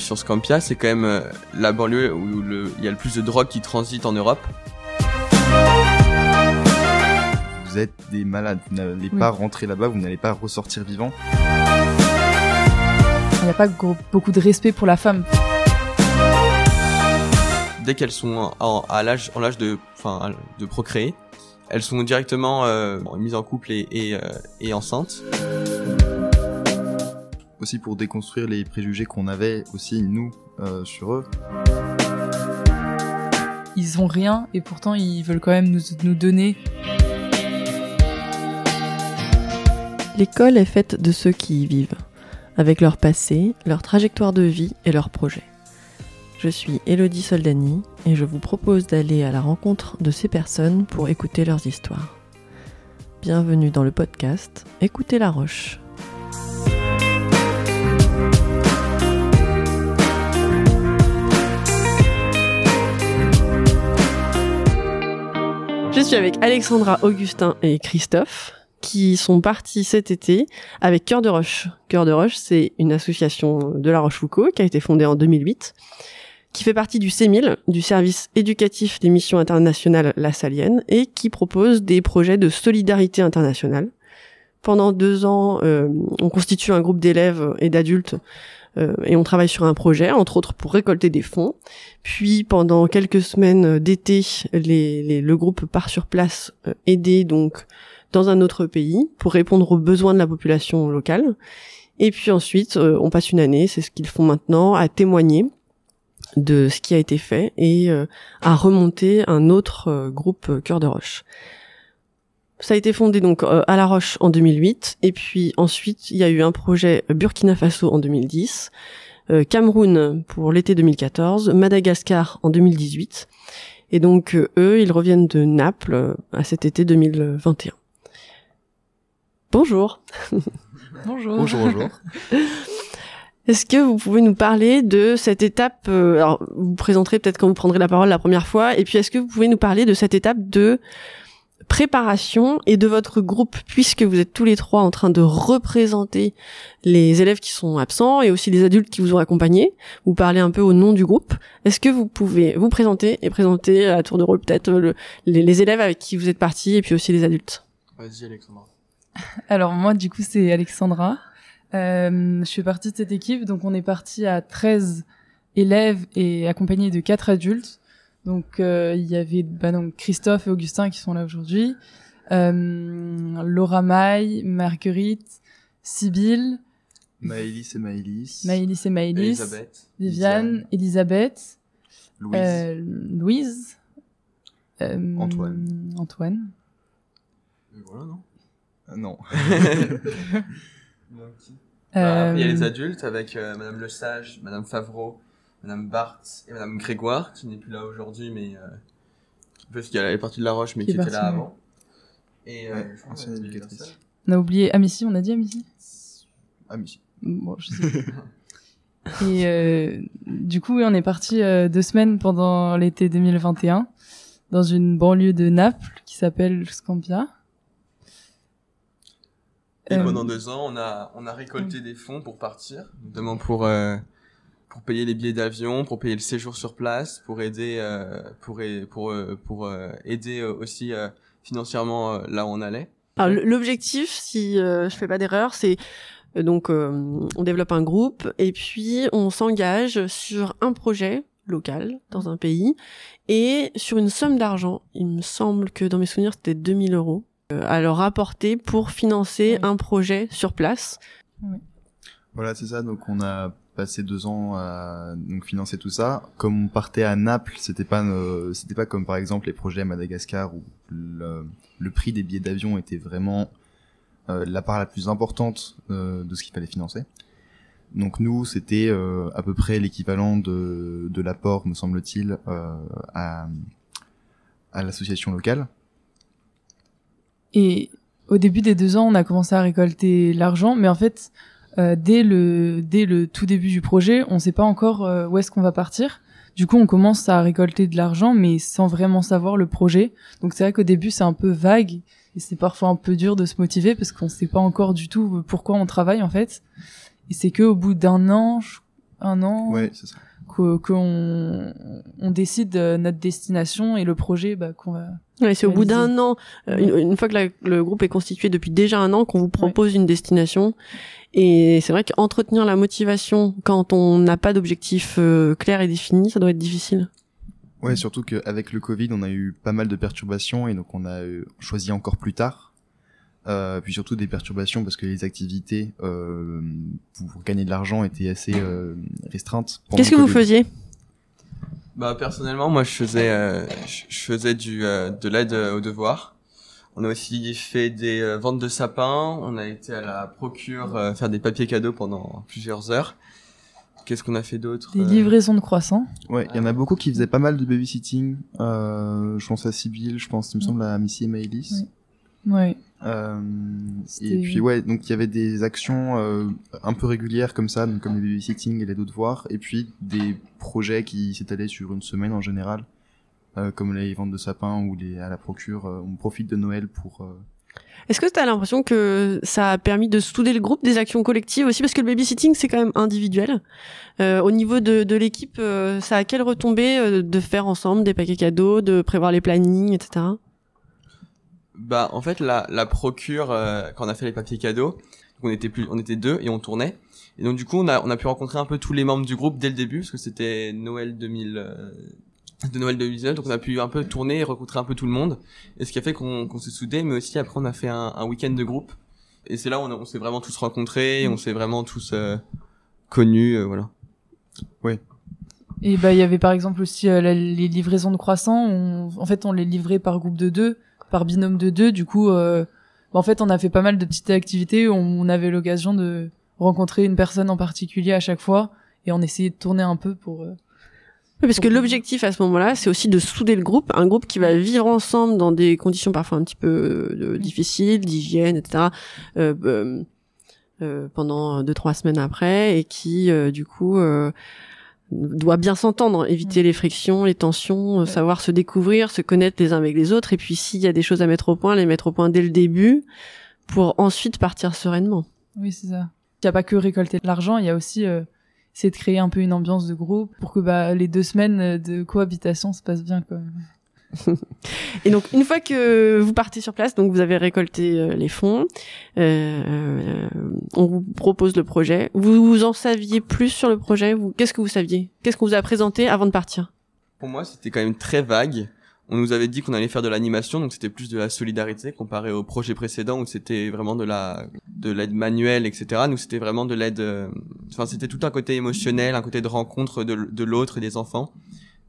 sur Scampia, c'est quand même euh, la banlieue où il y a le plus de drogue qui transite en Europe. Vous êtes des malades, vous n'allez pas rentrer là-bas, vous n'allez pas ressortir vivant. Il n'y a pas beaucoup de respect pour la femme. Dès qu'elles sont en, à l'âge, en l'âge de, enfin, de procréer, elles sont directement euh, mises en couple et, et, euh, et enceintes aussi pour déconstruire les préjugés qu'on avait aussi nous euh, sur eux. Ils ont rien et pourtant ils veulent quand même nous, nous donner. L'école est faite de ceux qui y vivent, avec leur passé, leur trajectoire de vie et leurs projets. Je suis Elodie Soldani et je vous propose d'aller à la rencontre de ces personnes pour écouter leurs histoires. Bienvenue dans le podcast Écoutez la Roche. Je suis avec Alexandra, Augustin et Christophe qui sont partis cet été avec Cœur de Roche. Cœur de Roche, c'est une association de La Rochefoucauld qui a été fondée en 2008, qui fait partie du CEMIL, du service éducatif des missions internationales La Salienne, et qui propose des projets de solidarité internationale. Pendant deux ans, euh, on constitue un groupe d'élèves et d'adultes et on travaille sur un projet, entre autres pour récolter des fonds. Puis pendant quelques semaines d'été, les, le groupe part sur place euh, aider donc dans un autre pays pour répondre aux besoins de la population locale. Et puis ensuite, euh, on passe une année, c'est ce qu'ils font maintenant, à témoigner de ce qui a été fait et à remonter un autre groupe Cœur de Roche. Ça a été fondé donc euh, à La Roche en 2008 et puis ensuite il y a eu un projet Burkina Faso en 2010, euh, Cameroun pour l'été 2014, Madagascar en 2018 et donc euh, eux ils reviennent de Naples à cet été 2021. Bonjour. bonjour. Bonjour, bonjour. Est-ce que vous pouvez nous parler de cette étape Alors, vous, vous présenterez peut-être quand vous prendrez la parole la première fois, et puis est-ce que vous pouvez nous parler de cette étape de préparation et de votre groupe, puisque vous êtes tous les trois en train de représenter les élèves qui sont absents et aussi les adultes qui vous ont accompagnés. Vous parlez un peu au nom du groupe. Est-ce que vous pouvez vous présenter et présenter à tour de rôle peut-être les, élèves avec qui vous êtes partis et puis aussi les adultes? Vas-y Alexandra. Alors moi du coup c'est Alexandra. Euh, je fais partie de cette équipe, donc on est parti à 13 élèves et accompagnés de 4 adultes. Donc euh, il y avait bah, donc Christophe et Augustin qui sont là aujourd'hui, euh, Laura Maille, Marguerite, Sibylle, Maëlys et Maëlys, Maëlys et Maëlys, Elisabeth, Viviane, Elisabeth, Louise, euh, Louise. Euh, Antoine, Antoine. Et voilà non? Euh, Non. bah, il y a les adultes avec Madame Le Sage, Madame Favreau, Madame Barthes et Madame Grégoire, qui n'est plus là aujourd'hui, mais euh, parce qu'elle est partie de La Roche, mais qui, était là avant. Et euh, ancienne éducatrice. On a oublié Amici, on a dit Amici? Amici. Bon, je sais. et euh, du coup, oui, on est parti euh, deux semaines pendant l'été 2021 dans une banlieue de Naples qui s'appelle Scampia. Et euh, pendant deux ans, on a on a récolté des fonds pour partir, notamment pour euh, pour payer les billets d'avion, pour payer le séjour sur place, pour aider, euh, pour, pour, euh, pour euh, aider euh, aussi financièrement là où on allait. Alors l'objectif, si je fais pas d'erreur, c'est donc on développe un groupe et puis on s'engage sur un projet local dans un pays et sur une somme d'argent. Il me semble que dans mes souvenirs c'était 2000 euros à leur apporter pour financer un projet sur place. Oui. Voilà, c'est ça. Donc on a passé deux ans à donc financer tout ça. Comme on partait à Naples, c'était pas euh, c'était pas comme par exemple les projets à Madagascar où le, prix des billets d'avion était vraiment euh, la part la plus importante euh, de ce qu'il fallait financer. Donc nous, c'était euh, à peu près l'équivalent de, de l'apport, me semble-t-il, euh, à, à l'association locale. Et au début des deux ans, on a commencé à récolter l'argent, mais en fait, euh, dès le dès le tout début du projet, on sait pas encore euh, où est-ce qu'on va partir. Du coup, on commence à récolter de l'argent, mais sans vraiment savoir le projet. Donc c'est vrai qu'au début, c'est un peu vague et c'est parfois un peu dur de se motiver parce qu'on sait pas encore du tout pourquoi on travaille en fait. Et c'est que au bout d'un an, un an Ouais, c'est ça. que- qu'on on décide euh, notre destination et le projet bah, qu'on va. Ouais, c'est au bout d'un an, euh, une, une fois que la- le groupe est constitué depuis déjà un an, qu'on vous propose une destination. Et c'est vrai qu'entretenir la motivation quand on n'a pas d'objectif euh, clair et défini, ça doit être difficile. Ouais, surtout qu'avec le Covid, on a eu pas mal de perturbations et donc on a euh, choisi encore plus tard. Euh, puis surtout des perturbations parce que les activités euh, pour gagner de l'argent étaient assez euh, restreintes. Qu'est-ce que vous faisiez? Bah personnellement, moi je faisais euh, je faisais du euh, de l'aide euh, aux devoirs. On a aussi fait des euh, ventes de sapins. On a été à la procure euh, faire des papiers cadeaux pendant plusieurs heures. Qu'est-ce qu'on a fait d'autre Des Euh, livraisons de croissants. Ouais, il y en a beaucoup qui faisaient pas mal de babysitting. Euh, je pense à Sibyl, je pense, il me semble à Missy et Maëlys. Ouais. Euh, C'était- et puis ouais, donc il y avait des actions euh, un peu régulières comme ça, donc comme les babysitting et les devoirs, et puis des projets qui s'étalaient sur une semaine en général, comme les ventes de sapins ou les à la procure. euh, on profite de Noël pour. euh, Est-ce que tu as l'impression que ça a permis de souder le groupe, des actions collectives aussi? Parce que le babysitting, c'est quand même individuel. Euh, au niveau de, de l'équipe, euh, ça a quelle retombée euh, de faire ensemble des paquets cadeaux, de prévoir les plannings, etc. Bah en fait la la procure euh, quand on a fait les papiers cadeaux, on était plus on était deux et on tournait. Et donc du coup on a on a pu rencontrer un peu tous les membres du groupe dès le début parce que c'était Noël 2000 euh, de Noël 2019 donc on a pu un peu tourner et rencontrer un peu tout le monde et ce qui a fait qu'on s'est soudés mais aussi après on a fait un, week-end de groupe et c'est là où on, on s'est vraiment tous rencontrés, on s'est vraiment tous euh, connus euh, voilà. Et bah il y avait par exemple aussi euh, les livraisons de croissants. On- en fait, on les livrait par groupe de deux, par binôme de deux. Du coup, euh, bah, en fait, on a fait pas mal de petites activités. où On avait l'occasion de rencontrer une personne en particulier à chaque fois et on essayait de tourner un peu pour. Oui, parce que l'objectif à ce moment-là, c'est aussi de souder le groupe, un groupe qui va vivre ensemble dans des conditions parfois un petit peu euh, difficiles, d'hygiène, etc. euh, euh, euh, pendant deux trois semaines après, et qui euh, du coup euh, doit bien s'entendre, éviter les frictions, les tensions, savoir se découvrir, se connaître les uns avec les autres, et puis s'il y a des choses à mettre au point, les mettre au point dès le début, pour ensuite partir sereinement. Oui, c'est ça. Il n'y a pas que récolter de l'argent, il y a aussi euh, essayer de créer un peu une ambiance de groupe pour que bah, les deux semaines de cohabitation se passent bien. Quoi. Et donc une fois que vous partez sur place, donc vous avez récolté euh, les fonds, euh, euh, on vous propose le projet. Vous en saviez plus sur le projet Vous, qu'est-ce que vous saviez? Qu'est-ce qu'on vous a présenté avant de partir? Pour moi, c'était quand même très vague. On nous avait dit qu'on allait faire de l'animation, donc c'était plus de la solidarité comparé au projet précédent où c'était vraiment de la de l'aide manuelle, etc. Nous, c'était vraiment de l'aide. euh, Enfin, c'était tout un côté émotionnel, un côté de rencontre de, de l'autre et des enfants,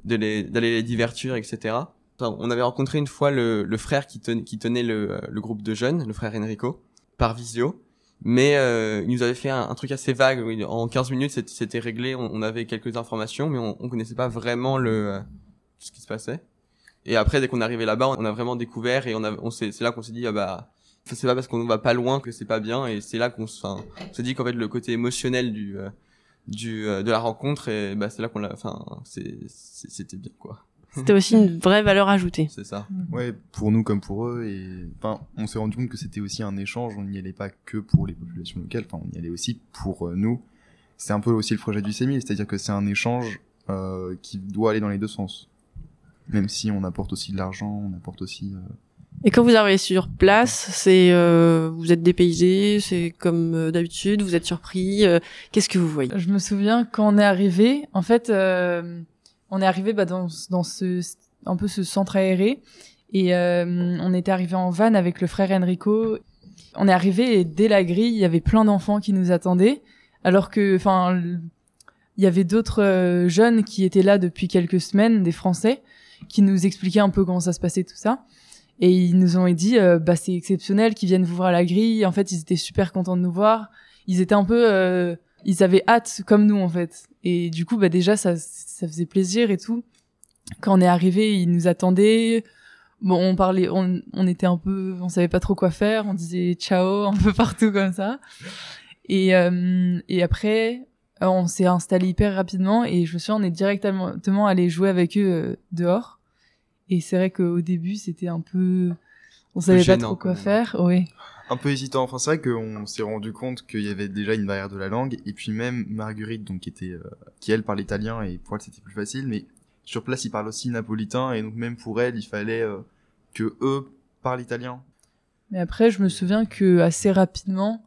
d'aller les divertir, etc. On avait rencontré une fois le, frère qui tenait le, groupe de jeunes, le frère Enrico, par visio. Mais euh, il nous avait fait un, truc assez vague. En 15 minutes, c'était- réglé. On, on avait quelques informations, mais on, on connaissait pas vraiment le euh, ce qui se passait. Et après, dès qu'on est arrivé là-bas, on a vraiment découvert et on a, on s'est, c'est là qu'on s'est dit, ah bah, c'est pas parce qu'on va pas loin que c'est pas bien. Et c'est là qu'on se, enfin, on s'est dit qu'en fait, le côté émotionnel du, euh, du, euh, de la rencontre, et bah, c'est là qu'on l'a, enfin, c'était bien, quoi. C'était aussi une vraie valeur ajoutée. C'est ça. Ouais, pour nous comme pour eux. Et enfin, on s'est rendu compte que c'était aussi un échange. On n'y allait pas que pour les populations locales. Enfin, on y allait aussi pour euh, nous. C'est un peu aussi le projet du CEMIL, c'est-à-dire que c'est un échange euh, qui doit aller dans les deux sens. Même si on apporte aussi de l'argent, on apporte aussi. euh, Et quand vous arrivez sur place, c'est euh, vous êtes dépaysé, c'est comme euh, d'habitude, vous êtes surpris. euh, Qu'est-ce que vous voyez? Je me souviens quand on est arrivé, en fait, euh, on est arrivé bah, dans, dans ce un peu ce centre aéré et euh, on était arrivé en van avec le frère Enrico. On est arrivé et dès la grille, il y avait plein d'enfants qui nous attendaient, alors que, enfin, il y avait d'autres euh, jeunes qui étaient là depuis quelques semaines, des Français, qui nous expliquaient un peu comment ça se passait tout ça. Et ils nous ont dit, euh, bah c'est exceptionnel qu'ils viennent vous voir à la grille. En fait, ils étaient super contents de nous voir. Ils étaient un peu, euh, ils avaient hâte comme nous en fait. Et du coup, bah déjà ça, ça faisait plaisir et tout. Quand on est arrivé, ils nous attendaient. Bon, on parlait, on, on était un peu, on savait pas trop quoi faire. On disait ciao un peu partout comme ça. Et euh, et après, on s'est installé hyper rapidement et je me souviens, on est directement allé jouer avec eux euh, dehors. Et c'est vrai qu'au début, c'était un peu, on savait pas trop quoi faire. Oui. un peu hésitant. Enfin, c'est vrai qu'on s'est rendu compte qu'il y avait déjà une barrière de la langue, et puis même Marguerite, donc qui était, euh, qui elle parle italien, et pour elle c'était plus facile, mais sur place ils parlent aussi napolitain, et donc même pour elle, il fallait euh, que eux parlent italien. Mais après, je me souviens que assez rapidement,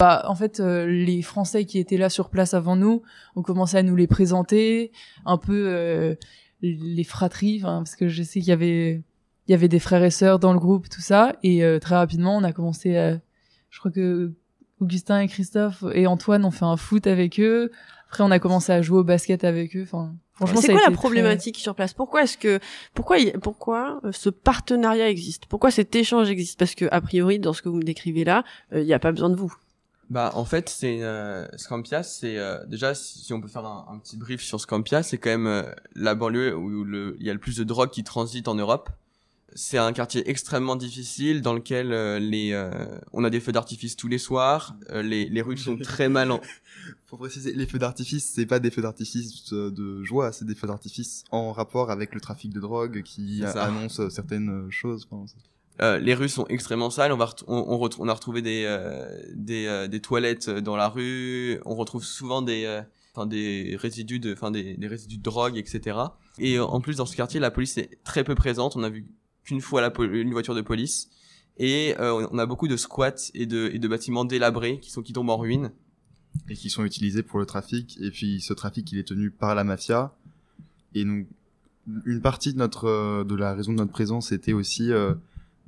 bah, en fait, euh, les Français qui étaient là sur place avant nous ont commencé à nous les présenter, un peu euh, les fratries, parce que je sais qu'il y avait il y avait des frères et sœurs dans le groupe, tout ça, et euh, très rapidement, on a commencé à, je crois que Augustin et Christophe et Antoine ont fait un foot avec eux. Après, on a commencé à jouer au basket avec eux. Enfin, franchement, C'est quoi la problématique sur place? Pourquoi est-ce que pourquoi pourquoi euh, ce partenariat existe? Pourquoi cet échange existe? Parce que a priori, dans ce que vous me décrivez là, euh, il n'y a pas besoin de vous. Bah en fait c'est euh, Scampia c'est euh, déjà si si on peut faire un, un petit brief sur Scampia c'est quand même euh, la banlieue où il y a le plus de drogue qui transite en Europe. C'est un quartier extrêmement difficile dans lequel euh, les euh, on a des feux d'artifice tous les soirs, euh, les les rues sont très mal en... Faut préciser, les feux d'artifice, c'est pas des feux d'artifice de joie, c'est des feux d'artifice en rapport avec le trafic de drogue qui annonce certaines choses. Enfin, Euh, les rues sont extrêmement sales. On a retrouvé des euh, euh, des toilettes dans la rue. On retrouve souvent des des résidus de enfin des, des résidus de drogue etc. Et en plus dans ce quartier la police est très peu présente. On a vu qu'une fois la une voiture de police. Et on a beaucoup de squats et de, et de bâtiments délabrés qui sont qui tombent en ruine. et qui sont utilisés pour le trafic. Et puis ce trafic, il est tenu par la mafia. Et donc, une partie de notre de la raison de notre présence était aussi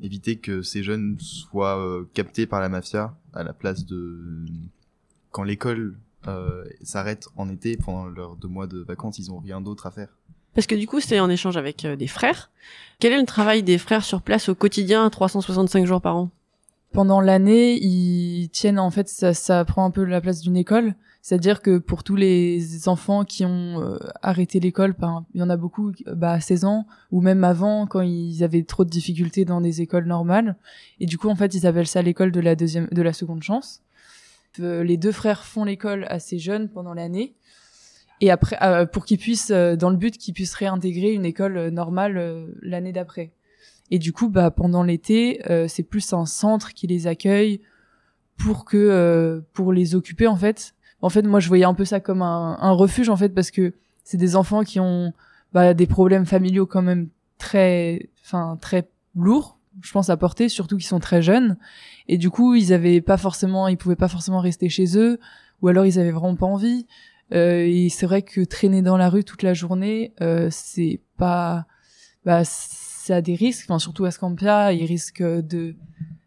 éviter que ces jeunes soient euh, captés par la mafia à la place de quand l'école euh, s'arrête en été pendant leurs deux mois de vacances, ils ont rien d'autre à faire. Parce que du coup, c'est en échange avec euh, des frères. Quel est le travail des frères sur place au quotidien, 365 jours par an? Pendant l'année, ils tiennent en fait ça, ça prend un peu la place d'une école, c'est-à-dire que pour tous les enfants qui ont euh, arrêté l'école, par- il y en a beaucoup bah, à 16 ans ou même avant quand ils avaient trop de difficultés dans des écoles normales et du coup en fait ils appellent ça l'école de la deuxième de la seconde chance. Euh, les deux frères font l'école assez jeunes pendant l'année et après euh, pour qu'ils puissent dans le but qu'ils puissent réintégrer une école normale l'année d'après. Et du coup, bah, pendant l'été, c'est plus un centre qui les accueille pour que pour les occuper en fait. En fait, moi, je voyais un peu ça comme un, un refuge en fait parce que c'est des enfants qui ont bah, des problèmes familiaux quand même très, enfin très lourds, je pense à porter, surtout qu'ils sont très jeunes. Et du coup, ils avaient pas forcément, ils pouvaient pas forcément rester chez eux, ou alors ils avaient vraiment pas envie. Euh, et c'est vrai que traîner dans la rue toute la journée, euh, c'est pas, bah, ça a des risques. Enfin, surtout à Scampia, ils risquent de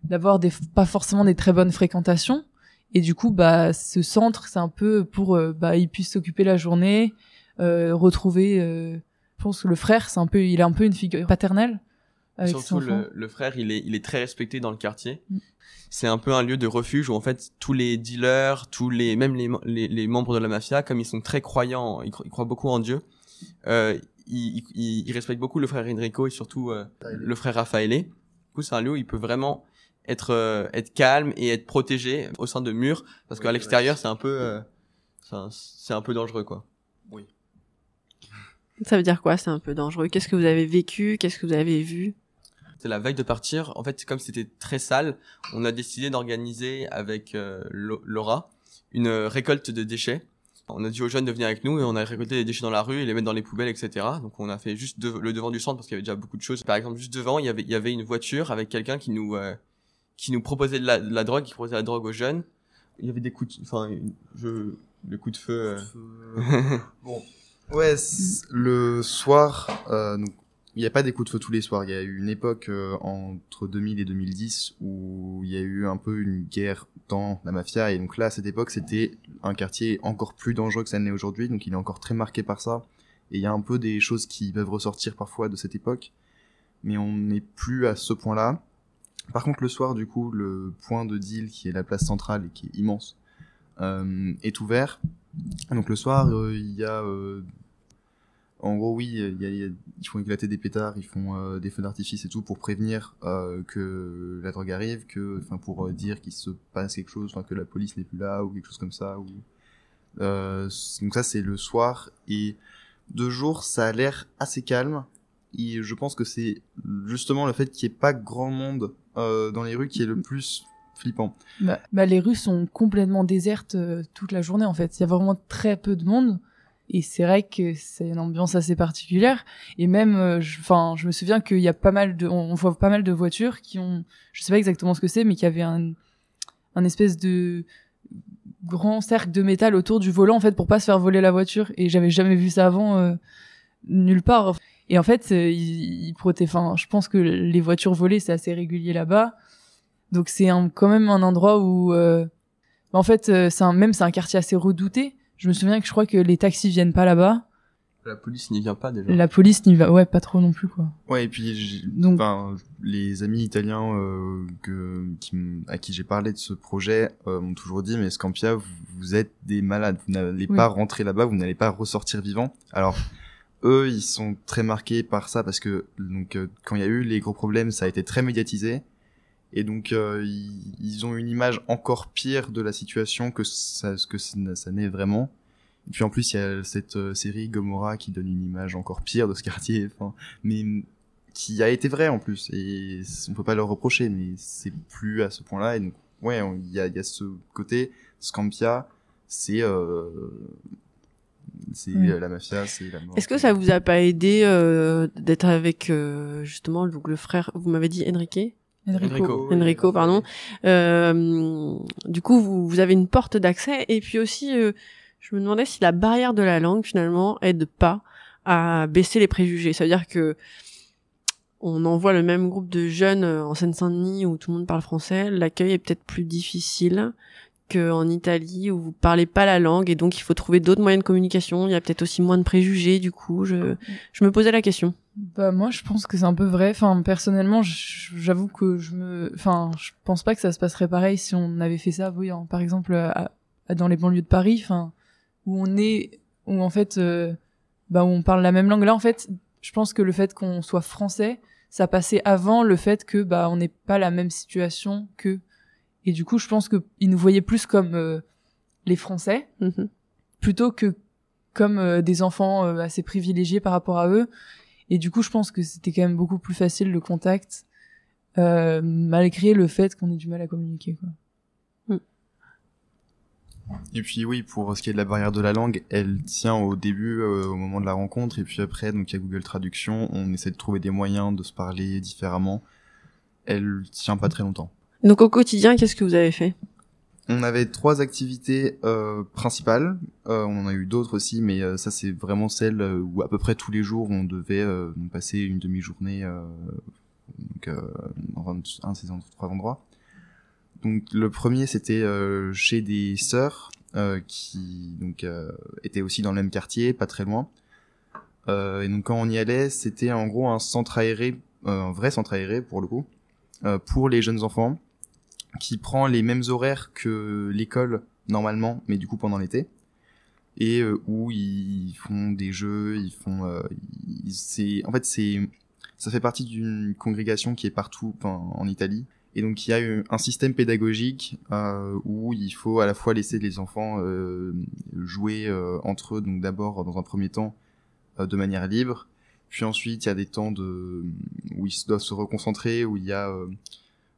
d'avoir des pas forcément des très bonnes fréquentations. Et du coup, bah, ce centre, c'est un peu pour, euh, bah, ils puissent s'occuper la journée, euh, retrouver. Euh, je pense que le frère, c'est un peu, il a un peu une figure paternelle. Avec Surtout le, le frère, il est, il est très respecté dans le quartier. Mm. C'est un peu un lieu de refuge où en fait tous les dealers, tous les même les, les, les membres de la mafia, comme ils sont très croyants, ils, cro- ils croient beaucoup en Dieu, euh, ils, ils, ils respectent beaucoup le frère Enrico et surtout euh, le frère Raffaele. Du coup, c'est un lieu où il peut vraiment être euh, être calme et être protégé au sein de murs parce Oui, qu'à l'extérieur c'est un peu euh, c'est un peu dangereux quoi. Ça veut dire quoi C'est un peu dangereux? Qu'est-ce que vous avez vécu? Qu'est-ce que vous avez vu? C'est la veille de partir. En fait, comme c'était très sale, on a décidé d'organiser avec euh, Laura une euh, récolte de déchets. On a dit aux jeunes de venir avec nous et on a récolté des déchets dans la rue et les mettre dans les poubelles, etc. Donc on a fait juste de- le devant du centre parce qu'il y avait déjà beaucoup de choses. Par exemple, juste devant, il y avait, il y avait une voiture avec quelqu'un qui nous euh, qui nous proposait de la, de la drogue, qui proposait de la drogue aux jeunes. Il y avait des coups, de, enfin, je, le coup de feu. euh, bon. Ouais, le soir, euh, donc, il n'y a pas des coups de feu tous les soirs. Il y a eu une époque euh, entre 2000 et 2010 où il y a eu un peu une guerre dans la mafia. Et donc là, à cette époque, c'était un quartier encore plus dangereux que ça ne l'est aujourd'hui. Donc il est encore très marqué par ça. Et il y a un peu des choses qui peuvent ressortir parfois de cette époque. Mais on n'est plus à ce point-là. Par contre, le soir, du coup, le point de deal, qui est la place centrale et qui est immense, euh, est ouvert. Donc le soir, euh, il y a... euh, en gros, oui, y a- y a- ils font éclater des pétards, ils font euh, des feux d'artifice et tout pour prévenir euh, que la drogue arrive, que, enfin, pour dire qu'il se passe quelque chose, que la police n'est plus là ou quelque chose comme ça. Ou... Donc ça, c'est le soir et de jour, ça a l'air assez calme. Et je pense que c'est justement le fait qu'il n'y ait pas grand monde euh, dans les rues qui est le plus flippant. Bah, bah, les rues sont complètement désertes euh, toute la journée en fait. Il y a vraiment très peu de monde et c'est vrai que c'est une ambiance assez particulière. Et même, euh, enfin, je, me souviens qu'il y a pas mal de, on, voit pas mal de voitures qui ont, je sais pas exactement ce que c'est, mais qui avaient un, un espèce de grand cercle de métal autour du volant en fait pour pas se faire voler la voiture. Et j'avais jamais vu ça avant nulle part. Et en fait, euh, il, il Enfin, je pense que les voitures volées c'est assez régulier là-bas. Donc c'est quand même un endroit où, euh, en fait, euh, c'est un, même c'est un quartier assez redouté. Je me souviens que je crois que les taxis viennent pas là-bas. La police n'y vient pas déjà. La police n'y va, ouais, pas trop non plus quoi. Ouais, et puis donc, enfin, les amis italiens euh, que, qui, à qui j'ai parlé de ce projet euh, m'ont toujours dit, mais Scampia, vous, vous êtes des malades, vous n'allez pas rentrer là-bas, vous n'allez pas ressortir vivant. Alors eux, ils sont très marqués par ça parce que donc euh, quand il y a eu les gros problèmes, ça a été très médiatisé et donc euh, ils, ont une image encore pire de la situation que ça, que ça n'est vraiment. Et puis en plus il y a cette euh, série Gomorrah qui donne une image encore pire de ce quartier, enfin, mais qui a été vrai en plus et on peut pas leur reprocher, mais c'est plus à ce point-là. Et donc ouais, il y a, ce côté Scampia, c'est c'est euh, la mafia, c'est la Est-ce que ça vous a pas aidé euh, d'être avec euh, justement donc le frère, vous m'avez dit Enrique Enrico. Enrico, pardon. Euh, du coup, vous, vous, avez une porte d'accès et puis aussi, je me demandais si la barrière de la langue finalement aide pas à baisser les préjugés. C'est-à-dire que on envoie le même groupe de jeunes en Seine-Saint-Denis où tout le monde parle français, l'accueil est peut-être plus difficile qu'en Italie où vous parlez pas la langue et donc il faut trouver d'autres moyens de communication. Il y a peut-être aussi moins de préjugés du coup. Je, je me posais la question. Bah moi je pense que c'est un peu vrai. Enfin personnellement j'avoue que je me, enfin je pense pas que ça se passerait pareil si on avait fait ça. Oui, par exemple dans les banlieues de Paris, enfin où on est, où en fait, euh, bah où on parle la même langue. Là en fait, je pense que le fait qu'on soit français, ça passait avant le fait que bah on n'est pas la même situation que et du coup, je pense qu'ils nous voyaient plus comme euh, les Français, mhm. plutôt que comme euh, des enfants euh, assez privilégiés par rapport à eux. Et du coup, je pense que c'était quand même beaucoup plus facile le contact, malgré le fait qu'on ait du mal à communiquer. Quoi. Mm. Et puis oui, pour ce qui est de la barrière de la langue, elle tient au début, au moment de la rencontre, et puis après, donc il y a Google Traduction, on essaie de trouver des moyens de se parler différemment. Elle tient pas très longtemps. Donc au quotidien, qu'est-ce que vous avez fait? On avait trois activités euh, principales. Euh, on en a eu d'autres aussi, mais euh, ça c'est vraiment celle où à peu près tous les jours on devait passer une demi-journée donc, dans un, de ces trois endroits. Donc le premier c'était chez des sœurs qui donc étaient aussi dans le même quartier, pas très loin. et donc quand on y allait, c'était en gros un centre aéré, un vrai centre aéré pour le coup, pour les jeunes enfants qui prend les mêmes horaires que l'école normalement, mais du coup pendant l'été, et euh, où ils font des jeux, ils font, euh, c'est, en fait c'est, ça fait partie d'une congrégation qui est partout en Italie, et donc il y a un système pédagogique euh, où il faut à la fois laisser les enfants euh, jouer euh, entre eux, donc d'abord dans un premier temps de manière libre, puis ensuite il y a des temps de où ils doivent se reconcentrer, où il y a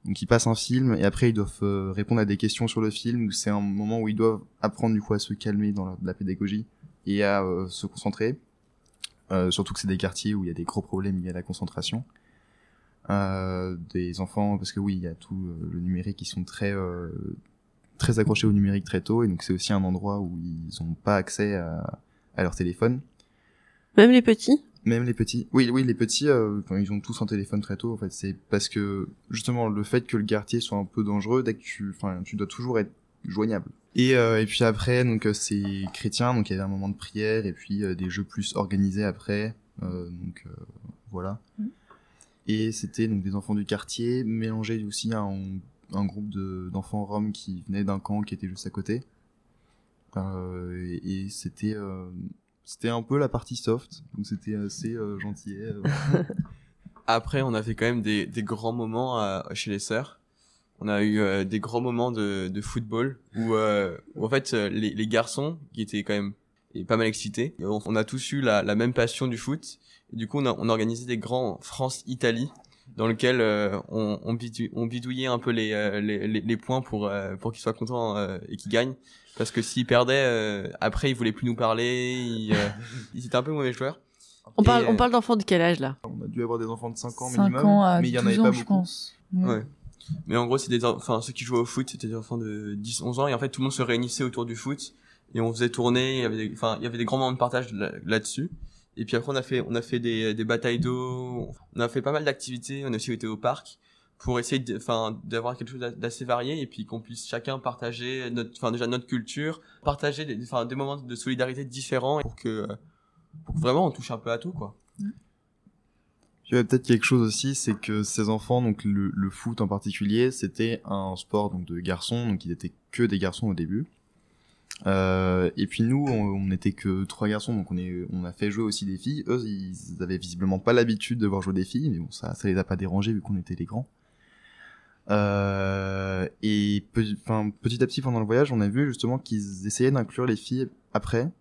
donc ils passent un film et après ils doivent euh, répondre à des questions sur le film. C'est un moment où ils doivent apprendre du coup à se calmer dans la, pédagogie et à euh, se concentrer. Euh, surtout que c'est des quartiers où il y a des gros problèmes liés à la concentration. des enfants, parce que oui, il y a tout le numérique, qui sont très très accrochés au numérique très tôt et donc c'est aussi un endroit où ils n'ont pas accès à, à leur téléphone. Même les petits? Même les petits. Oui, oui, les petits, euh, ils ont tous un téléphone très tôt. En fait, c'est parce que justement le fait que le quartier soit un peu dangereux, dès que tu, enfin, tu dois toujours être joignable. Et, euh, et puis après, donc euh, c'est chrétien, donc il y avait un moment de prière et puis euh, des jeux plus organisés après. donc voilà. Mm. Et c'était donc des enfants du quartier mélangés aussi à un, un groupe de d'enfants roms qui venaient d'un camp qui était juste à côté. et, et c'était c'était un peu la partie soft, donc c'était assez euh, gentil. Euh. Après, on a fait quand même des, des grands moments euh, chez les sœurs. On a eu euh, des grands moments de, de football où, où en fait les, les, garçons qui étaient quand même pas mal excités, on, a tous eu la, la même passion du foot. Et du coup, on a, on a organisé des grands France-Italie dans lequel euh, on, on, bidou- on bidouillait un peu les, euh, les, les, les points pour, euh, pour qu'ils soient contents euh, et qu'ils gagnent. Parce que s'ils perdaient, euh, après, ils voulaient plus nous parler. Ils, euh, ils étaient un peu mauvais joueurs. On parle, Et, euh, on parle d'enfants de quel âge là? On a dû avoir des enfants de 5 ans 5 minimum, ans à mais il y en 12 avait ans, pas je pense. Ouais. Ouais. Mais en gros, c'est des, en- enfin, ceux qui jouaient au foot, c'était des enfants de 10, 11 ans. Et en fait, tout le monde se réunissait autour du foot. Et on faisait tourner. Il y avait des, enfin, il y avait des grands moments de partage là- là-dessus. Et puis après, on a fait, on a fait des, des batailles d'eau. On a fait pas mal d'activités. On a aussi été au parc pour essayer d'avoir quelque chose d'a- d'assez varié et puis qu'on puisse chacun partager notre, enfin, déjà notre culture, partager des, enfin, des moments de solidarité différents pour que, pour que vraiment on touche un peu à tout, quoi. Il y avait peut-être quelque chose aussi, c'est que ces enfants, donc le, le foot en particulier, c'était un sport donc de garçons, donc il n'était que des garçons au début. Euh, et puis nous, on, n'était que trois garçons, donc on, est, on a fait jouer aussi des filles. Eux, ils avaient visiblement pas l'habitude de voir jouer des filles, mais bon, ça, ça les a pas dérangés vu qu'on était les grands. Euh, et pe- petit à petit pendant le voyage, on a vu justement qu'ils essayaient d'inclure les filles après.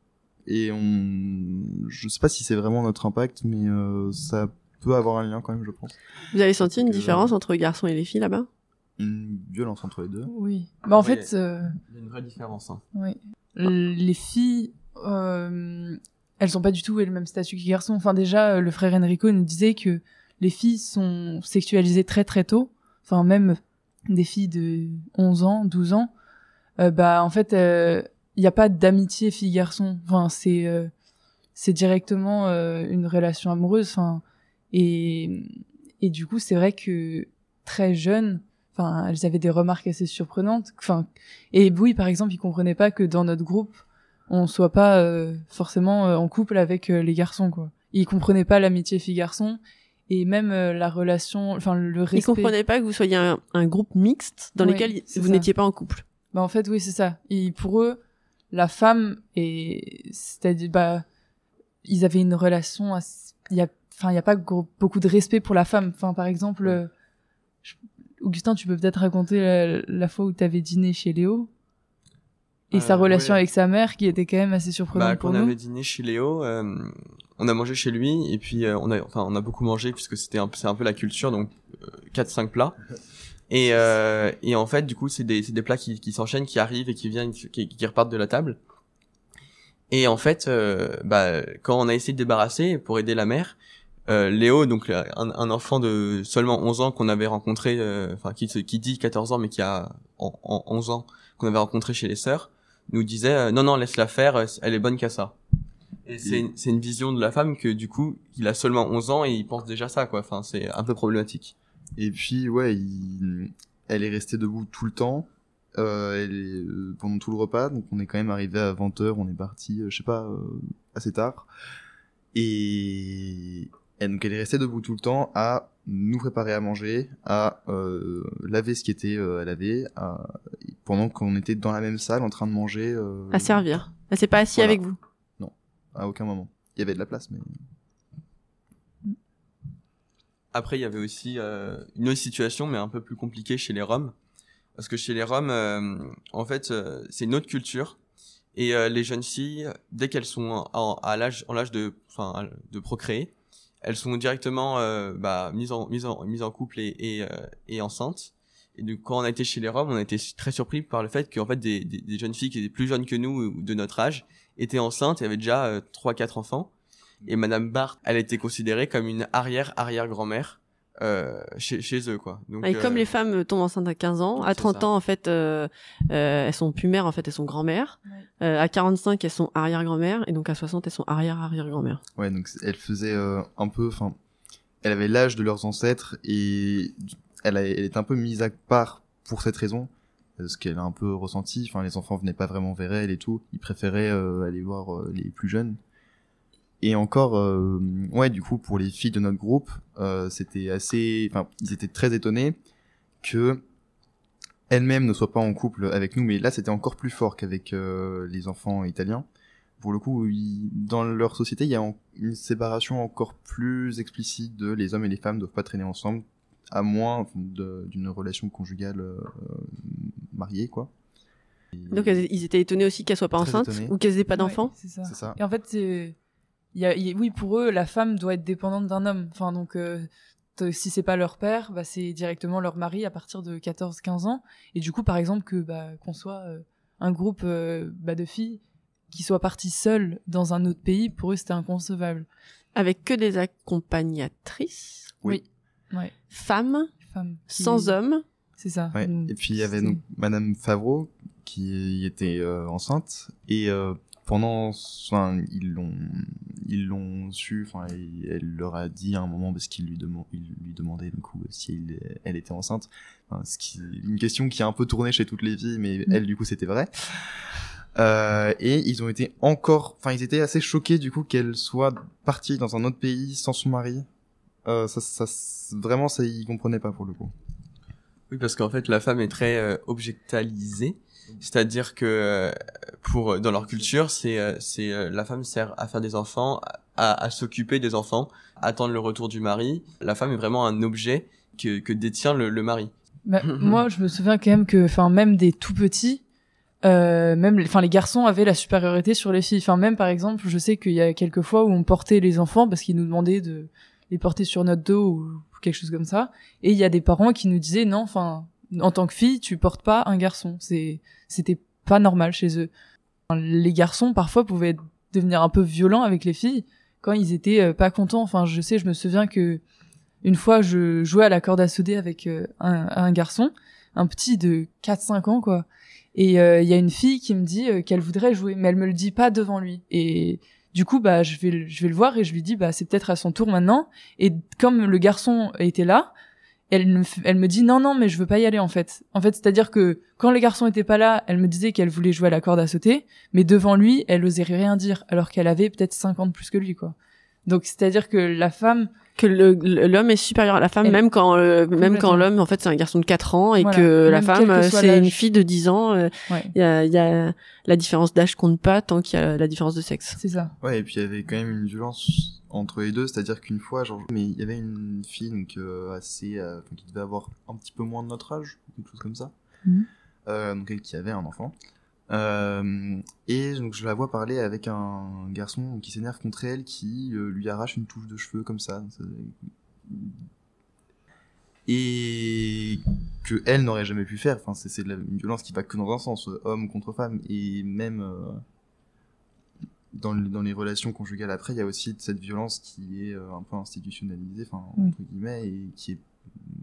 Et on, je sais pas si c'est vraiment notre impact, mais euh, ça peut avoir un lien quand même, je pense. Vous avez senti une euh, différence entre garçons et les filles là-bas? Une violence entre les deux. Oui. Bah, en Ouais. fait, euh, Il y a une vraie différence, hein. oui. les filles, euh, elles sont pas du tout le même statut que les garçons. Enfin, déjà, euh, le frère Enrico nous disait que les filles sont sexualisées très très tôt. Enfin, même des filles de 11 ans, 12 ans. Euh, bah, en fait, il n'y a pas d'amitié fille-garçon. Enfin, c'est euh, c'est directement euh, une relation amoureuse. Enfin, et, et du coup, c'est vrai que très jeunes, enfin, elles avaient des remarques assez surprenantes. Enfin, et oui, par exemple, ils comprenaient pas que dans notre groupe, on soit pas euh, forcément euh, en couple avec euh, les garçons, quoi. Ils comprenaient pas l'amitié fille-garçon et même la relation, enfin le respect. Ils comprenaient pas que vous soyez un, un groupe mixte dans lequel vous n'étiez pas en couple. Bah en fait oui c'est ça. Et pour eux, la femme et c'est-à-dire bah ils avaient une relation. assez- Il y a, enfin il y a pas gros- beaucoup de respect pour la femme. Enfin par exemple, je- Augustin, tu peux peut-être raconter la, la fois où tu avais dîné chez Léo et Euh, sa relation ouais. avec sa mère qui était quand même assez surprenante Bah, pour on nous. avait dîné chez Léo, euh, on a mangé chez lui et puis euh, on a, enfin, on a beaucoup mangé puisque c'était un, c'est un peu la culture, donc euh, 4-5 plats. Et, euh, et en fait, du coup, c'est des, c'est des plats qui, qui s'enchaînent, qui arrivent et qui viennent, qui, qui repartent de la table. Et en fait, euh, bah, quand on a essayé de débarrasser pour aider la mère, euh, Léo, donc un, un enfant de seulement 11 ans qu'on avait rencontré, euh, enfin qui, se- qui dit 14 ans mais qui a en, en 11 ans qu'on avait rencontré chez les sœurs, nous disait euh, non non laisse-la faire, euh, elle est bonne qu'à ça. Et c'est une- c'est une vision de la femme que du coup il a seulement 11 ans et il pense déjà ça quoi. Enfin c'est un peu problématique. Et puis, ouais, il- elle est restée debout tout le temps. Euh, elle est, euh, pendant tout le repas, donc on est quand même arrivé à 20h, on est parti, euh, je sais pas, euh, assez tard. Et... et donc elle est restée debout tout le temps à nous préparer à manger, à euh, laver ce qui était euh, à laver, à... pendant qu'on était dans la même salle en train de manger. euh, À servir. Elle s'est pas assise Voilà. avec vous. À aucun moment. Il y avait de la place, mais... Après il y avait aussi euh, une autre situation mais un peu plus compliquée chez les Roms parce que chez les Roms euh, en fait euh, c'est une autre culture et euh, les jeunes filles dès qu'elles sont en, à l'âge en l'âge de enfin de procréer elles sont directement euh, bah, mises en mises en mises en couple et et, euh, et enceintes. Et donc quand on a été chez les Roms on a été très surpris par le fait qu'en fait des, des, jeunes filles qui étaient plus jeunes que nous ou de notre âge étaient enceintes et avaient déjà euh, trois quatre enfants. Et Madame Barthes, elle était considérée comme une arrière-arrière-grand-mère euh, chez, chez eux, quoi. Donc, Et comme euh, les femmes tombent enceintes à 15 ans, à c'est 30 ça. ans, en fait, euh, euh, elles sont plus mères, en fait, elles sont grand-mères. Ouais. Euh, à 45, elles sont arrière-grand-mères. Et donc à 60, elles sont arrière-arrière-grand-mères. Ouais, donc c- elle faisait euh, un peu, enfin, elle avait l'âge de leurs ancêtres et elle, a, elle est un peu mise à part pour cette raison, ce qu'elle a un peu ressenti. Enfin, les enfants venaient pas vraiment vers elle et tout. Ils préféraient euh, aller voir euh, les plus jeunes. Et encore, euh, ouais, du coup, pour les filles de notre groupe, euh, c'était assez, enfin, ils étaient très étonnés que elles-mêmes ne soient pas en couple avec nous, mais là, c'était encore plus fort qu'avec euh, les enfants italiens pour le coup, ils- dans leur société, il y a en- une séparation encore plus explicite de les hommes et les femmes doivent pas traîner ensemble, à moins d'une relation conjugale euh, mariée, quoi. Et- Donc elles- ils étaient étonnés aussi qu'elles soient pas enceintes étonnés. ou qu'elles aient pas Ouais, d'enfants. c'est ça. ça. Et en fait, c'est- y a, il y a- oui, pour eux, la femme doit être dépendante d'un homme. Enfin, donc, euh, si c'est pas leur père, bah, c'est directement leur mari à partir de 14-15 ans. Et du coup, par exemple, que bah, qu'on soit euh, un groupe euh, bah, de filles qui soient parties seules dans un autre pays, pour eux, c'était inconcevable. Avec que des accompagnatrices, Oui. Ouais. femmes, Femmes. qui- sans hommes? C'est ça. Ouais. Et puis il y avait donc Madame Favreau qui était euh, enceinte et euh, pendant, enfin ils l'ont, ils l'ont su, enfin elle leur a dit à un moment parce qu'il lui, deman- il lui demandait du coup si il- elle était enceinte. Enfin, ce qui, une question qui a un peu tourné chez toutes les filles, mais Mm. elle du coup c'était vrai. Euh, et ils ont été encore, enfin ils étaient assez choqués du coup qu'elle soit partie dans un autre pays sans son mari. Euh, ça, ça, vraiment ça ils comprenaient pas pour le coup. Oui, parce qu'en fait, la femme est très euh, objectalisée. C'est-à-dire que euh, pour dans leur culture, c'est euh, c'est euh, la femme sert à faire des enfants, à, à s'occuper des enfants, à attendre le retour du mari. La femme est vraiment un objet que, que détient le, le mari. Bah, moi, je me souviens quand même que, enfin, même des tout petits, euh, même, enfin, les garçons avaient la supériorité sur les filles. Enfin, même par exemple, je sais qu'il y a quelques fois où on portait les enfants parce qu'ils nous demandaient de les porter sur notre dos ou quelque chose comme ça. Et il y a des parents qui nous disaient non, enfin, en tant que fille, tu portes pas un garçon. C'est, c'était pas normal chez eux. Les garçons parfois pouvaient devenir un peu violents avec les filles quand ils étaient euh, pas contents. Enfin, je sais, je me souviens que une fois, je jouais à la corde à souder avec euh, un, garçon, un petit de 4-5 ans, quoi. Et euh, il y a une fille qui me dit qu'elle voudrait jouer, mais elle me le dit pas devant lui. Et du coup, bah, je vais, je vais le voir et je lui dis, bah, c'est peut-être à son tour maintenant. Et comme le garçon était là, elle me, elle me dit non, non, mais je veux pas y aller en fait. En fait, c'est-à-dire que quand les garçons étaient pas là, elle me disait qu'elle voulait jouer à la corde à sauter, mais devant lui, elle osait rien dire, alors qu'elle avait peut-être 50 plus que lui, quoi. Donc, c'est-à-dire que la femme, Que l'homme est supérieur à la femme, Elle- même quand, euh, même quand l'homme, en fait, c'est un garçon de 4 ans et Voilà. que la Même femme, que euh, c'est une fille de 10 ans. euh, ouais, Il y, a, il y a la différence d'âge compte pas tant qu'il y a la différence de sexe. c'est ça. Ouais, et puis il y avait quand même une violence entre les deux, c'est-à-dire qu'une fois, genre, mais il y avait une fille donc euh, assez, euh, qui devait avoir un petit peu moins de notre âge, quelque chose comme ça, euh, donc elle qui avait un enfant. Euh, et donc je la vois parler avec un garçon qui s'énerve contre elle, qui euh, lui arrache une touche de cheveux comme ça. Et que elle n'aurait jamais pu faire. Enfin, c'est c'est de la- une violence qui va que dans un sens, euh, homme contre femme, et même euh, dans, le- dans les relations conjugales après, il y a aussi cette violence qui est un peu institutionnalisée, enfin Oui. entre guillemets, et qui est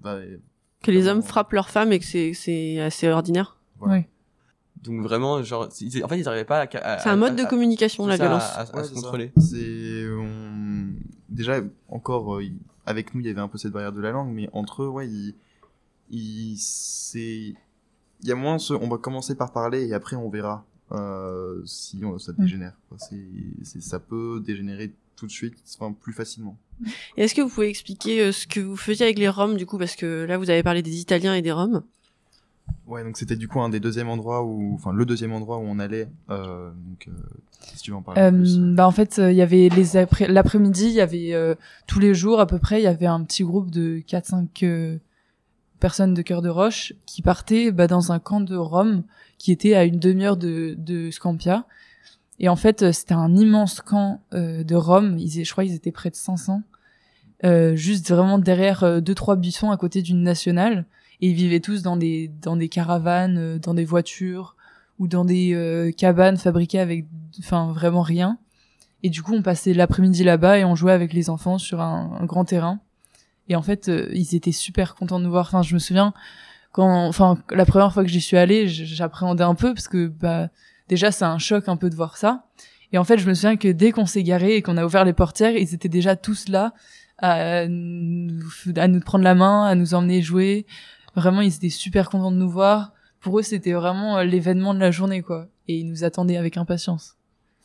bah, Que les hommes frappent leurs femmes et que c'est assez ordinaire. voilà. Ouais. Donc vraiment, genre, ils- en fait, ils n'arrivaient pas à, à- C'est un à- mode de à- communication, la violence. à, à- Ouais, se contrôler. C'est on... déjà encore euh, avec nous il y avait un peu cette barrière de la langue, mais entre eux ouais il, il c'est il y a moins ce on va commencer par parler et après on verra euh, si on- ça Mm. dégénère. quoi. C'est c'est ça peut dégénérer tout de suite, enfin plus facilement. Et Est-ce que vous pouvez expliquer euh, ce que vous faisiez avec les Roms, du coup, parce que là, vous avez parlé des Italiens et des Roms. Ouais donc c'était du coup un des deuxièmes endroits où enfin le deuxième endroit où on allait. Euh, donc euh, si tu veux en parler. Euh, plus. bah en fait, euh, il y avait les après l'après-midi, il y avait euh, tous les jours à peu près, il y avait un petit groupe de 4-5 euh, personnes de Cœur de Roche qui partaient bah, dans un camp de Rome qui était à une demi-heure de, de Scampia. Et en fait, euh, c'était un immense camp euh, de Rome. Ils, je crois, ils étaient près de 500, euh, juste vraiment derrière euh, deux trois buissons à côté d'une nationale. Et ils vivaient tous dans des dans des caravanes, euh, dans des voitures ou dans des euh, cabanes fabriquées avec, enfin vraiment rien. Et du coup, on passait l'après-midi là-bas et on jouait avec les enfants sur un, grand terrain. Et en fait, euh, ils étaient super contents de nous voir. Enfin, je me souviens quand, enfin, la première fois que j'y suis allée, j'appréhendais un peu parce que bah déjà c'est un choc un peu de voir ça. Et en fait, je me souviens que dès qu'on s'est garé et qu'on a ouvert les portières, ils étaient déjà tous là à à nous prendre la main, à nous emmener jouer. Vraiment, ils étaient super contents de nous voir. Pour eux, c'était vraiment euh, l'événement de la journée, quoi. Et ils nous attendaient avec impatience.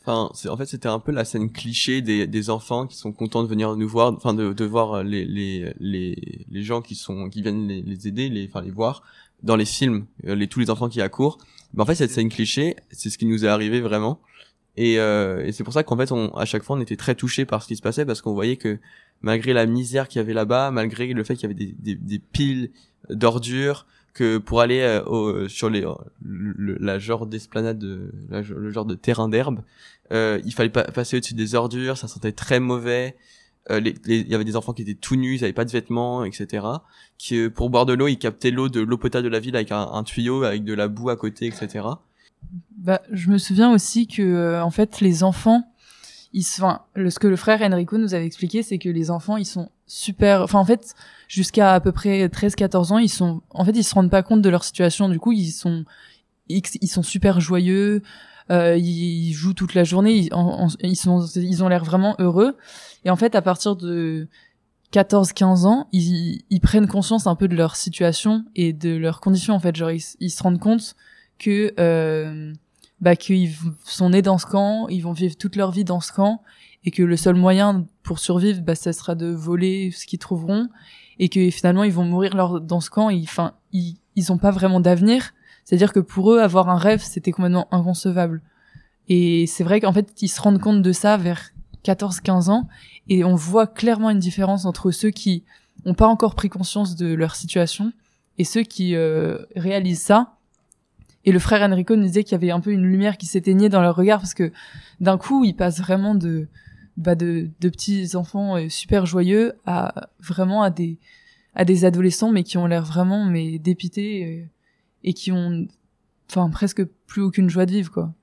Enfin, c'est, en fait, c'était un peu la scène cliché des, des enfants qui sont contents de venir nous voir, enfin de, de voir euh, les, les, les, les gens qui sont qui viennent les, les aider, les, enfin les voir dans les films, euh, les tous les enfants qui accourent. Mais en fait, cette scène cliché, c'est ce qui nous est arrivé vraiment. Et, euh, et c'est pour ça qu'en fait, on, à chaque fois, on était très touchés par ce qui se passait parce qu'on voyait que malgré la misère qu'il y avait là-bas, malgré le fait qu'il y avait des, des, des piles d'ordures, que pour aller euh, au, sur les le, la genre d'esplanade, de, le genre de terrain d'herbe, euh, il fallait pas passer au-dessus des ordures, ça sentait très mauvais. euh, les- les- il y avait des enfants qui étaient tout nus, ils avaient pas de vêtements, etc. Qui euh, pour boire de l'eau, ils captaient l'eau de l'eau potable de la ville avec un tuyau avec de la boue à côté, etc. Bah, je me souviens aussi que euh, en fait les enfants, ils enfin, ce que le frère Enrico nous avait expliqué, c'est que les enfants ils sont super, enfin en fait jusqu'à à peu près 13-14 ans, ils sont, en fait ils se rendent pas compte de leur situation. Du coup ils sont, ils, ils sont super joyeux, euh, ils, jouent toute la journée, ils sont, ils ont l'air vraiment heureux. Et en fait à partir de 14-15 ans, ils, ils prennent conscience un peu de leur situation et de leurs conditions en fait. Genre ils, ils se rendent compte que euh, bah qu'ils sont nés dans ce camp, ils vont vivre toute leur vie dans ce camp et que le seul moyen pour survivre bah ça sera de voler ce qu'ils trouveront et que finalement ils vont mourir dans ce camp et enfin ils ils ont pas vraiment d'avenir, c'est-à-dire que pour eux avoir un rêve c'était complètement inconcevable. Et c'est vrai qu'en fait ils se rendent compte de ça vers 14-15 ans et on voit clairement une différence entre ceux qui ont pas encore pris conscience de leur situation et ceux qui euh, réalisent ça et le frère Enrico nous disait qu'il y avait un peu une lumière qui s'éteignait dans leur regard parce que d'un coup, ils passent vraiment de bah de, de petits enfants euh, super joyeux à vraiment à des à des adolescents mais qui ont l'air vraiment mais dépités euh, et qui ont enfin presque plus aucune joie de vivre quoi.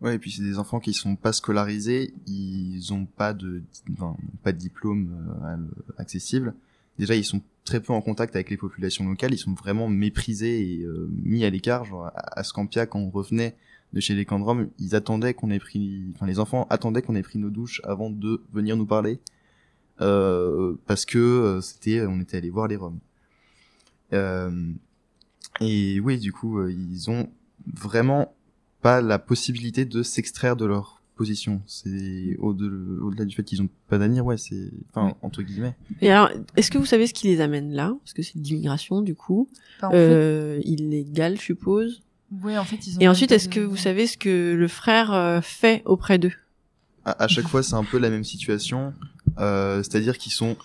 Ouais, et puis c'est des enfants qui sont pas scolarisés, ils ont pas de, enfin, pas de diplôme euh, accessible. Déjà, ils sont très peu en contact avec les populations locales, ils sont vraiment méprisés et euh, mis à l'écart. Genre à, Scampia, quand on revenait de chez les Rome, ils attendaient qu'on ait pris, enfin les enfants attendaient qu'on ait pris nos douches avant de venir nous parler, euh, parce que euh, c'était, on était allé voir les Roms. Euh, et oui, du coup, euh, ils ont vraiment pas la possibilité de s'extraire de leur position. C'est au-delà du fait qu'ils ont pas d'avenir, ouais, c'est, enfin, Oui. entre guillemets. Et alors, est-ce que vous savez ce qui les amène là? Parce que c'est de l'immigration, du coup. euh, illégal, je suppose. ouais, en fait, ils ont Et ensuite, est-ce que vous savez ce que le frère euh, fait auprès d'eux? À, à chaque fois, c'est un peu la même situation. Euh, c'est-à-dire qu'ils sont,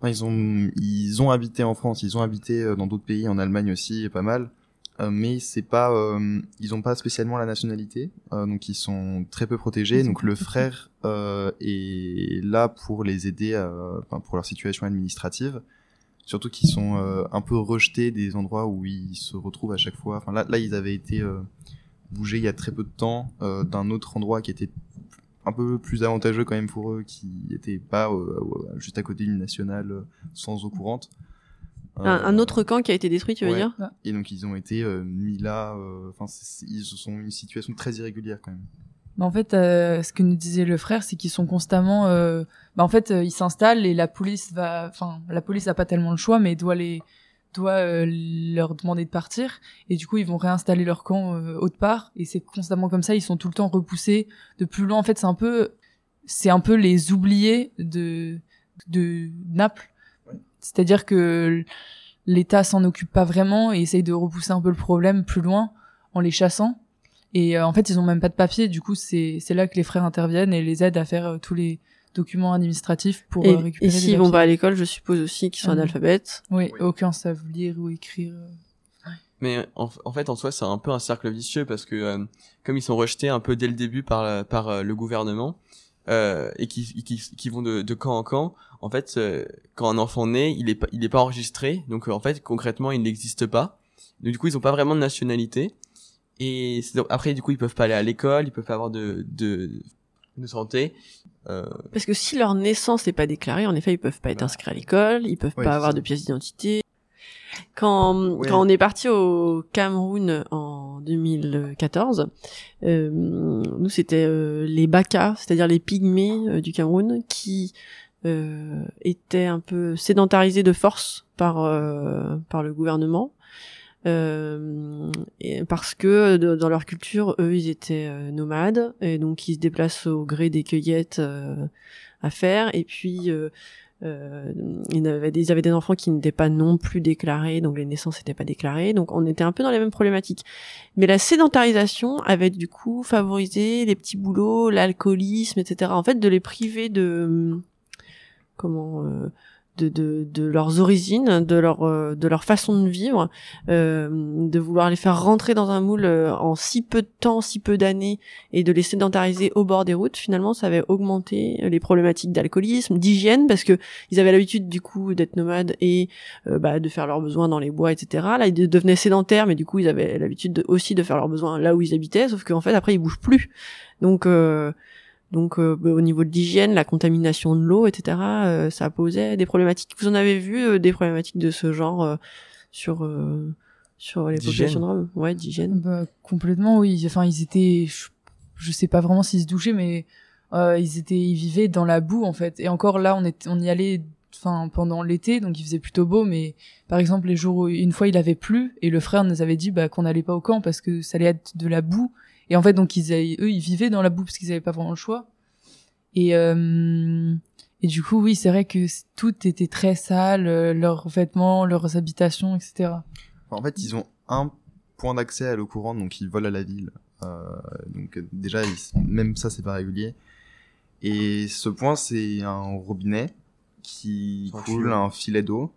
enfin, ils ont, ils ont habité en France, ils ont habité euh, dans d'autres pays, en Allemagne aussi, pas mal. Euh, mais c'est pas, euh, ils ont pas spécialement la nationalité, euh, donc ils sont très peu protégés. Donc le frère euh, est là pour les aider, pour leur situation administrative. Surtout qu'ils sont euh, un peu rejetés des endroits où ils se retrouvent à chaque fois. Enfin là, là ils avaient été euh, bougés il y a très peu de temps euh, d'un autre endroit qui était un peu plus avantageux quand même pour eux, qui était pas juste à côté d'une nationale sans eau courante. Un, Euh, un autre camp qui a été détruit, tu veux ouais. dire Et donc ils ont été euh, mis là. euh, Enfin, ils sont une situation très irrégulière quand même. Mais en fait, euh, ce que nous disait le frère, c'est qu'ils sont constamment. Euh, bah en fait, ils s'installent et la police va. Enfin, la police a pas tellement le choix, mais doit les doit euh, leur demander de partir. Et du coup, ils vont réinstaller leur camp euh, autre part. Et c'est constamment comme ça. Ils sont tout le temps repoussés de plus loin. En fait, c'est un peu c'est un peu les oubliés de de Naples. C'est-à-dire que l'État s'en occupe pas vraiment et essaye de repousser un peu le problème plus loin en les chassant. Et euh, en fait, ils ont même pas de papier. Du coup, c'est c'est là que les frères interviennent et les aident à faire euh, tous les documents administratifs pour Et, euh, récupérer et s'ils vont pas à l'école, je suppose aussi qu'ils sont Mhm. analphabètes. Oui, aucun savent lire ou écrire. Mais en, en fait, en soi, c'est un peu un cercle vicieux parce que euh, comme ils sont rejetés un peu dès le début par par euh, le gouvernement euh, et qui, qui qui vont de, de camp en camp, en fait, euh, quand un enfant naît, il est pas il est pas enregistré, donc euh, en fait concrètement, il n'existe pas. Donc du coup, ils ont pas vraiment de nationalité. Et c'est- donc, après, du coup, ils peuvent pas aller à l'école, ils peuvent pas avoir de de, de santé. Euh, Parce que si leur naissance n'est pas déclarée, en effet, ils peuvent pas être Bah. inscrits à l'école, ils peuvent Ouais, pas avoir ça. de pièce d'identité. Quand, quand on est parti au Cameroun en 2014, euh, nous c'était euh, les Baka, c'est-à-dire les pygmées euh, du Cameroun, qui euh, étaient un peu sédentarisés de force par euh, par le gouvernement. Euh, et parce que de- dans leur culture, eux, ils étaient euh, nomades et donc ils se déplacent au gré des cueillettes euh, à faire. Et puis euh, ils, avaient des, enfants qui n'étaient pas non plus déclarés, donc les naissances n'étaient pas déclarées. Donc on était un peu dans les mêmes problématiques. Mais la sédentarisation avait du coup favorisé les petits boulots, l'alcoolisme, etc. En fait, de les priver de comment euh, de, de, de leurs origines, de leur euh, de leur façon de vivre, euh, de vouloir les faire rentrer dans un moule euh, en si peu de temps, si peu d'années, et de les sédentariser au bord des routes, finalement, ça avait augmenté les problématiques d'alcoolisme, d'hygiène, parce que ils avaient l'habitude du coup d'être nomades et bah, de faire leurs besoins dans les bois, etc. Là, ils devenaient sédentaires, mais du coup, ils avaient l'habitude aussi de faire leurs besoins là où ils habitaient, sauf qu'en fait, après, ils bougent plus. Donc donc euh, au niveau de l'hygiène, la contamination de l'eau, etc., euh, ça posait des problématiques. Vous en avez vu euh, des problématiques de ce genre sur sur les populations de Rome Ouais, d'hygiène. Bah, complètement, oui. Enfin, ils étaient, je, sais pas vraiment s'ils se douchaient, mais ils étaient, ils vivaient dans la boue en fait. Et encore là, on est, on y allait, enfin pendant l'été, donc il faisait plutôt beau. Mais par exemple, les jours où une fois il avait plu et le frère nous avait dit bah, qu'on n'allait pas au camp parce que ça allait être de la boue et en fait, donc ils, eux, ils vivaient dans la boue parce qu'ils avaient pas vraiment le choix. Et euh, et du coup, oui, c'est vrai que tout était très sale, euh, leurs vêtements, leurs habitations, etc. En fait, ils ont un point d'accès à l'eau courante, donc ils volent à la ville. Euh, donc déjà, même ça, c'est pas régulier. Et ce point, c'est un robinet qui coule un filet d'eau.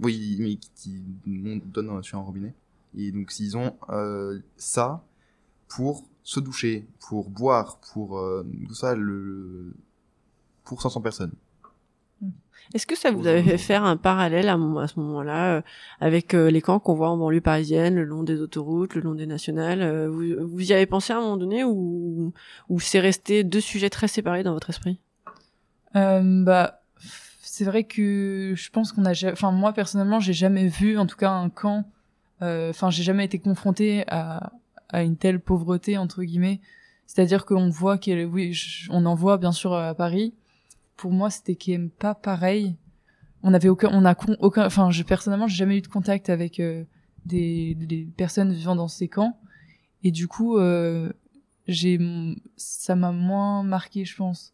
Oui, mais qui donne sur un robinet. Et donc, s'ils ont euh, ça, pour se doucher, pour boire, pour euh, tout ça, le, pour 500 personnes. Est-ce que ça vous avait fait faire un parallèle à, à ce moment-là euh, avec euh, les camps qu'on voit en banlieue parisienne, le long des autoroutes, le long des nationales vous, vous, y avez pensé à un moment donné ou, ou c'est resté deux sujets très séparés dans votre esprit? Bah, c'est vrai que je pense qu'on a, enfin moi personnellement, j'ai jamais vu en tout cas un camp. Enfin, j'ai jamais été confronté à, à une telle pauvreté entre guillemets. C'est-à-dire qu'on voit qu'elle, oui, on en voit bien sûr à Paris. Pour moi, c'était quand même pas pareil. On avait aucun, on a aucun, enfin, je personnellement, j'ai jamais eu de contact avec euh, des, des, personnes vivant dans ces camps. Et du coup, euh, j'ai, ça m'a moins marqué, je pense.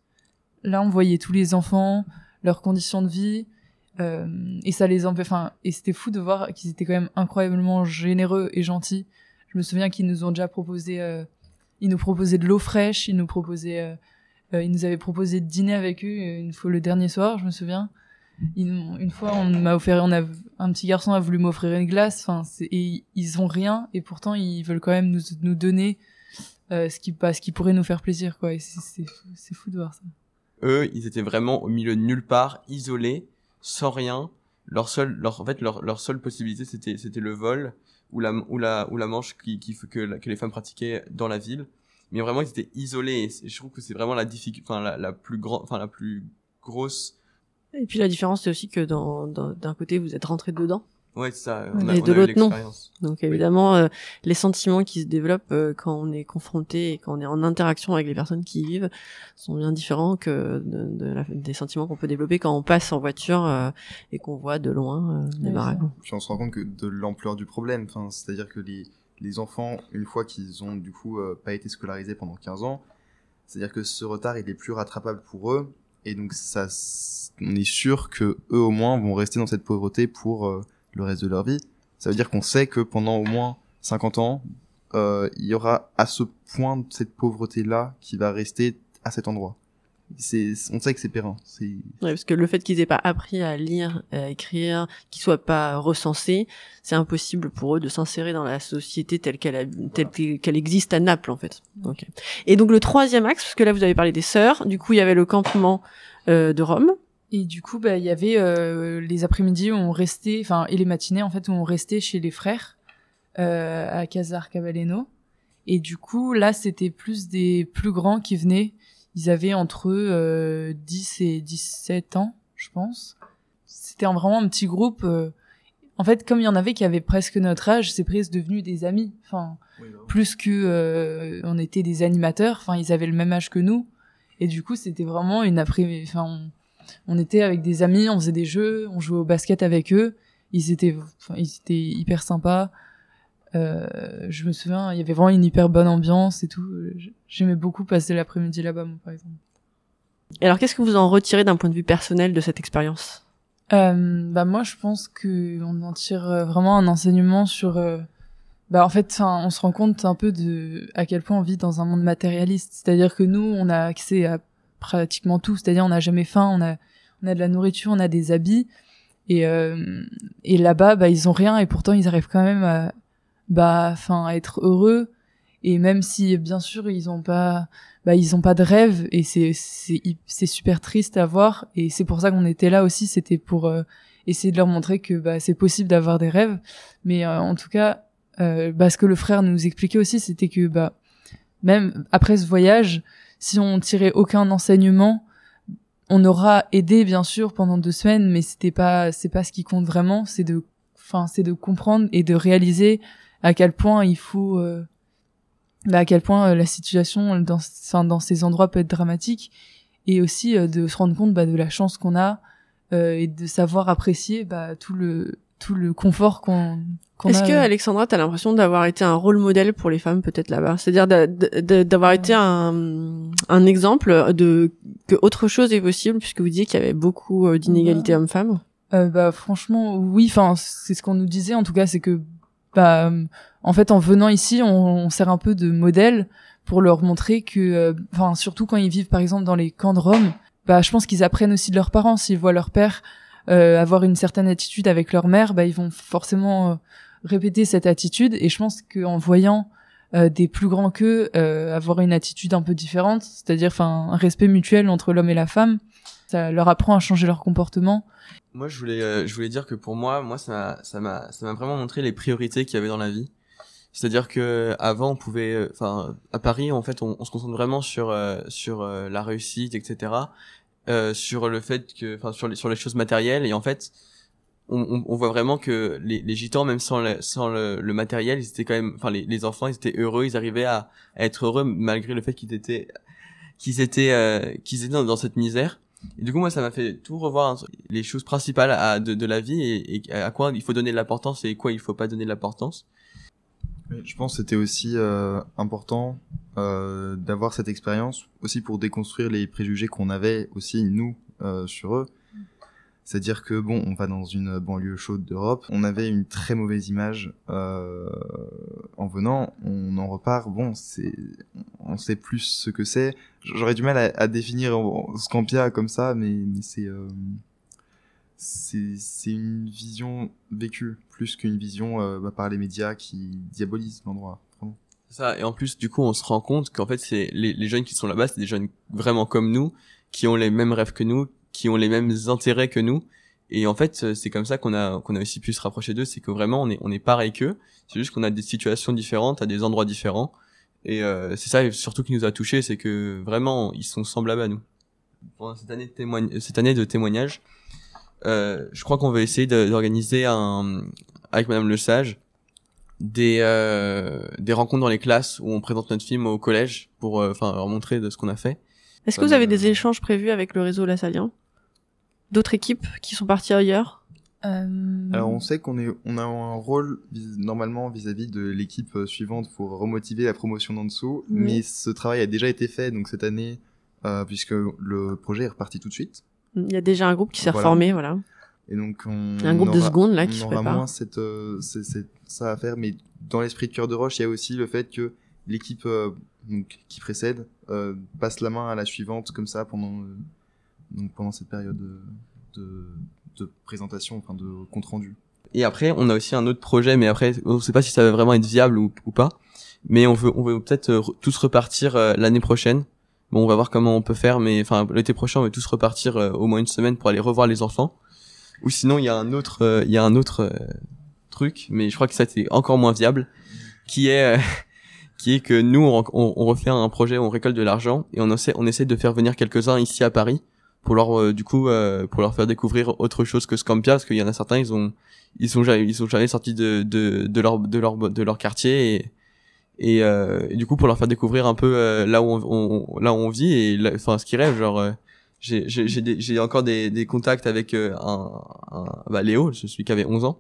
Là, on voyait tous les enfants, leurs conditions de vie, euh, et ça les enfin, et c'était fou de voir qu'ils étaient quand même incroyablement généreux et gentils je me souviens qu'ils nous ont déjà proposé, euh, ils nous proposaient de l'eau fraîche, ils nous proposaient, euh, euh, ils nous avaient proposé de dîner avec eux une fois le dernier soir, je me souviens. une fois, on m'a offert, un petit garçon a voulu m'offrir une glace, enfin, et ils ont rien, et pourtant ils veulent quand même nous, donner ce qui, bah, ce qui pourrait nous faire plaisir, c'est fou de voir ça. Eux, ils étaient vraiment au milieu de nulle part, isolés, sans rien. Leur seule, leur, en fait, leur, seule possibilité, c'était le vol ou la ou la ou la manche qui, qui que, que les femmes pratiquaient dans la ville. Mais vraiment ils étaient isolés et je trouve que c'est vraiment la enfin la, la plus grande enfin la plus grosse et puis la différence c'est aussi que d'un côté vous êtes rentré dedans Ouais, ça. On a, de l'autre, non. Donc évidemment, euh, les sentiments qui se développent euh, quand on est confronté et quand on est en interaction avec les personnes qui y vivent sont bien différents que de, des sentiments qu'on peut développer quand on passe en voiture euh, et qu'on voit de loin les baraques. Puis on se rend compte que de l'ampleur du problème. Enfin, c'est-à-dire que les, les enfants, une fois qu'ils ont du coup pas été scolarisés pendant 15 ans, c'est-à-dire que ce retard il est plus rattrapable pour eux et donc ça, on est sûr que eux au moins vont rester dans cette pauvreté pour le reste de leur vie. Ça veut dire qu'on sait que pendant au moins 50 ans, euh, il y aura à ce point cette pauvreté-là qui va rester à cet endroit. C'est, on sait que c'est périn. C'est... Ouais, parce que le fait qu'ils aient pas appris à lire, à écrire, qu'ils soient pas recensés, c'est impossible pour eux de s'insérer dans la société telle qu'elle, telle qu'elle existe à Naples en fait. Okay. Et donc le troisième axe, parce que là vous avez parlé des sœurs, du coup il y avait le campement euh, de Rome, et du coup, bah, il y avait euh, les après-midi où on restait, enfin, et les matinées en fait où on restait chez les frères euh, à Casar Cavalleno. Et du coup, là, c'était plus des plus grands qui venaient. Ils avaient entre euh, 10 et 17 ans, je pense. C'était vraiment un petit groupe. Euh, en fait, comme il y en avait qui avaient presque notre âge, c'est presque devenu des amis. Enfin, bah plus que euh, on était des animateurs. Enfin, ils avaient le même âge que nous. Et du coup, c'était vraiment une après. Enfin, on était avec des amis, on faisait des jeux, on jouait au basket avec eux. Ils étaient, enfin, ils étaient hyper sympas. Euh, je me souviens, il y avait vraiment une hyper bonne ambiance et tout. J'aimais beaucoup passer l'après-midi là-bas, moi, par exemple. Et alors, qu'est-ce que vous en retirez d'un point de vue personnel de cette expérience? Euh, Bah moi, je pense que on en tire euh, vraiment un enseignement sur. Euh, bah en fait, on se rend compte un peu de à quel point on vit dans un monde matérialiste. C'est-à-dire que nous, on a accès à pratiquement tout. C'est-à-dire, on n'a jamais faim, on a, on a de la nourriture, on a des habits, et euh, et là-bas, bah ils ont rien, et pourtant ils arrivent quand même à bah, enfin, à être heureux, et même si bien sûr ils ont pas bah ils ont pas de rêve. Et c'est c'est c'est super triste à voir. Et c'est pour ça qu'on était là aussi. C'était pour euh, essayer de leur montrer que bah c'est possible d'avoir des rêves. Mais euh, en tout cas bah, ce que le frère nous expliquait aussi c'était que bah même après ce voyage si on tirait aucun enseignement on aura aidé bien sûr pendant deux semaines mais c'était pas c'est pas ce qui compte vraiment c'est de enfin c'est de comprendre et de réaliser à quel point il faut euh, bah, à quel point euh, la situation dans, dans ces endroits peut être dramatique et aussi euh, de se rendre compte bah, de la chance qu'on a et de savoir apprécier bah, tout le tout le confort qu'on Est-ce que Alexandra, t'as l'impression d'avoir été un rôle modèle pour les femmes peut-être là-bas? C'est-à-dire d'a- d'a- d'avoir été un, un exemple de que autre chose est possible puisque vous disiez qu'il y avait beaucoup euh, d'inégalités hommes-femmes? Euh, bah franchement oui enfin c'est ce qu'on nous disait en tout cas c'est que bah euh, en fait en venant ici on, on sert un peu de modèle pour leur montrer que euh, enfin surtout quand ils vivent par exemple dans les camps de Rome bah je pense qu'ils apprennent aussi de leurs parents. S'ils voient leur père euh, avoir une certaine attitude avec leur mère bah ils vont forcément euh, répéter cette attitude et je pense qu'en voyant euh, des plus grands qu'eux euh, avoir une attitude un peu différente c'est-à-dire enfin un respect mutuel entre l'homme et la femme ça leur apprend à changer leur comportement Moi, je voulais, euh, je voulais dire que pour moi, moi, ça m'a, ça m'a, ça m'a vraiment montré les priorités qu'il y avait dans la vie. C'est-à-dire que avant, on pouvait, euh, enfin, à Paris, en fait, on, on se concentre vraiment sur euh, sur euh, la réussite, etc. Euh, sur le fait que, enfin, sur les sur les choses matérielles. Et en fait, on, on, on voit vraiment que les, les gitans, même sans le, sans le, le matériel, ils étaient quand même, enfin, les, les enfants, ils étaient heureux, ils arrivaient à, à être heureux malgré le fait qu'ils étaient qu'ils étaient euh, qu'ils étaient dans, dans cette misère. Et du coup, moi, ça m'a fait tout revoir hein, les choses principales à, de, de la vie et, à quoi il faut donner de l'importance et quoi il faut pas donner de l'importance. Je pense que c'était aussi euh, important euh, d'avoir cette expérience aussi pour déconstruire les préjugés qu'on avait aussi nous euh, sur eux. C'est-à-dire que bon, on va dans une banlieue chaude d'Europe, on avait une très mauvaise image euh, en venant, on en repart. Bon, c'est, on sait plus ce que c'est. J'aurais du mal à, à définir Scampia comme ça, mais, mais c'est euh, c'est une vision vécue plus qu'une vision euh, bah, par les médias qui diabolisent l'endroit. Ça et en plus, du coup, on se rend compte qu'en fait, c'est les, les jeunes qui sont là-bas, c'est des jeunes vraiment comme nous, qui ont les mêmes rêves que nous, qui ont les mêmes intérêts que nous. Et en fait, c'est comme ça qu'on a qu'on a aussi pu se rapprocher d'eux, c'est que vraiment on est on est pareil qu'eux. C'est juste qu'on a des situations différentes, à des endroits différents. Et euh, c'est ça surtout qui nous a touchés, c'est que vraiment ils sont semblables à nous. Pendant cette année de cette année de témoignage, euh, je crois qu'on va essayer d'organiser un avec Madame Le Sage des euh, des rencontres dans les classes où on présente notre film au collège pour euh, enfin leur montrer de ce qu'on a fait. Est-ce que vous avez des échanges prévus avec le réseau Lassalien D'autres équipes qui sont parties ailleurs? Euh, Alors on sait qu'on est on a un rôle vis- normalement vis-à-vis de l'équipe euh, suivante pour remotiver la promotion d'en dessous, Oui. mais ce travail a déjà été fait donc cette année euh, puisque le projet est reparti tout de suite. Il y a déjà un groupe qui s'est Voilà. reformé, voilà. Et donc on Un groupe de aura- secondes, là, qui on se aura prépare. moins cette, euh, c'est- c'est ça à faire, mais dans l'esprit de cœur de roche, il y a aussi le fait que l'équipe euh, donc qui précède euh, passe la main à la suivante comme ça pendant euh, donc pendant cette période de, de, de présentation, enfin de compte rendu. Et après, on a aussi un autre projet, mais après, on sait pas si ça va vraiment être viable ou, ou pas. Mais on veut, on veut peut-être euh, tous repartir euh, l'année prochaine. Bon, on va voir comment on peut faire, mais enfin, l'été prochain, on veut tous repartir euh, au moins une semaine pour aller revoir les enfants. Ou sinon, il y a un autre, euh, il y a un autre euh, truc, mais je crois que ça c'est encore moins viable, qui est, euh, qui est que nous, on, on, on refait un projet, on récolte de l'argent et on essaie, on essaie de faire venir quelques-uns ici à Paris pour leur, euh, du coup, euh, pour leur faire découvrir autre chose que Scampia, parce qu'il y en a certains, ils ont ils sont jamais ils sont jamais sortis de de de leur de leur de leur quartier et et, euh, et du coup pour leur faire découvrir un peu euh, là où on, là où on vit et enfin ce qu'ils rêvent genre euh, j'ai j'ai encore des des contacts avec un, un bah Léo celui qui avait 11 ans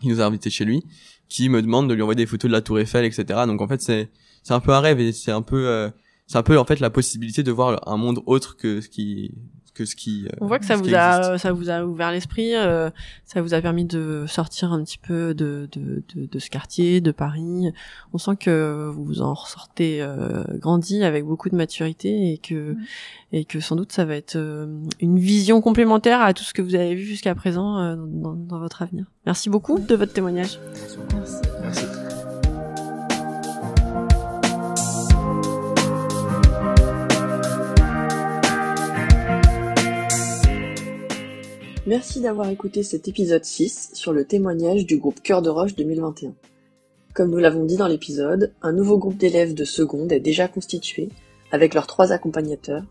qui nous a invités chez lui qui me demande de lui envoyer des photos de la tour Eiffel etc donc en fait c'est c'est un peu un rêve et c'est un peu c'est un peu en fait la possibilité de voir un monde autre que ce qui que ce qui. euh, On voit que ça vous a, existe. ça vous a ouvert l'esprit, euh, ça vous a permis de sortir un petit peu de, de, de, de ce quartier, de Paris. On sent que vous en ressortez euh, grandi avec beaucoup de maturité et que Ouais. et que sans doute ça va être euh, une vision complémentaire à tout ce que vous avez vu jusqu'à présent euh, dans, dans votre avenir. Merci beaucoup de votre témoignage. Merci. Merci. Merci d'avoir écouté cet épisode 6 sur le témoignage du groupe Cœur de Roche 2021. Comme nous l'avons dit dans l'épisode, un nouveau groupe d'élèves de seconde est déjà constitué avec leurs trois accompagnateurs,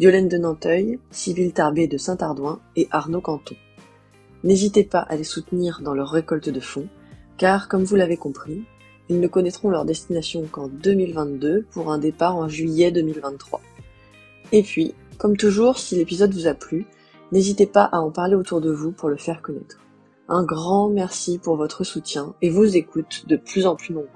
Violaine de Nanteuil, Sybille Tarbé de Saint-Ardouin et Arnaud Canton. N'hésitez pas à les soutenir dans leur récolte de fonds, car, comme vous l'avez compris, ils ne connaîtront leur destination qu'en 2022 pour un départ en juillet 2023. Et puis, comme toujours, si l'épisode vous a plu, N'hésitez pas à en parler autour de vous pour le faire connaître. Un grand merci pour votre soutien et vos écoutes de plus en plus nombreuses.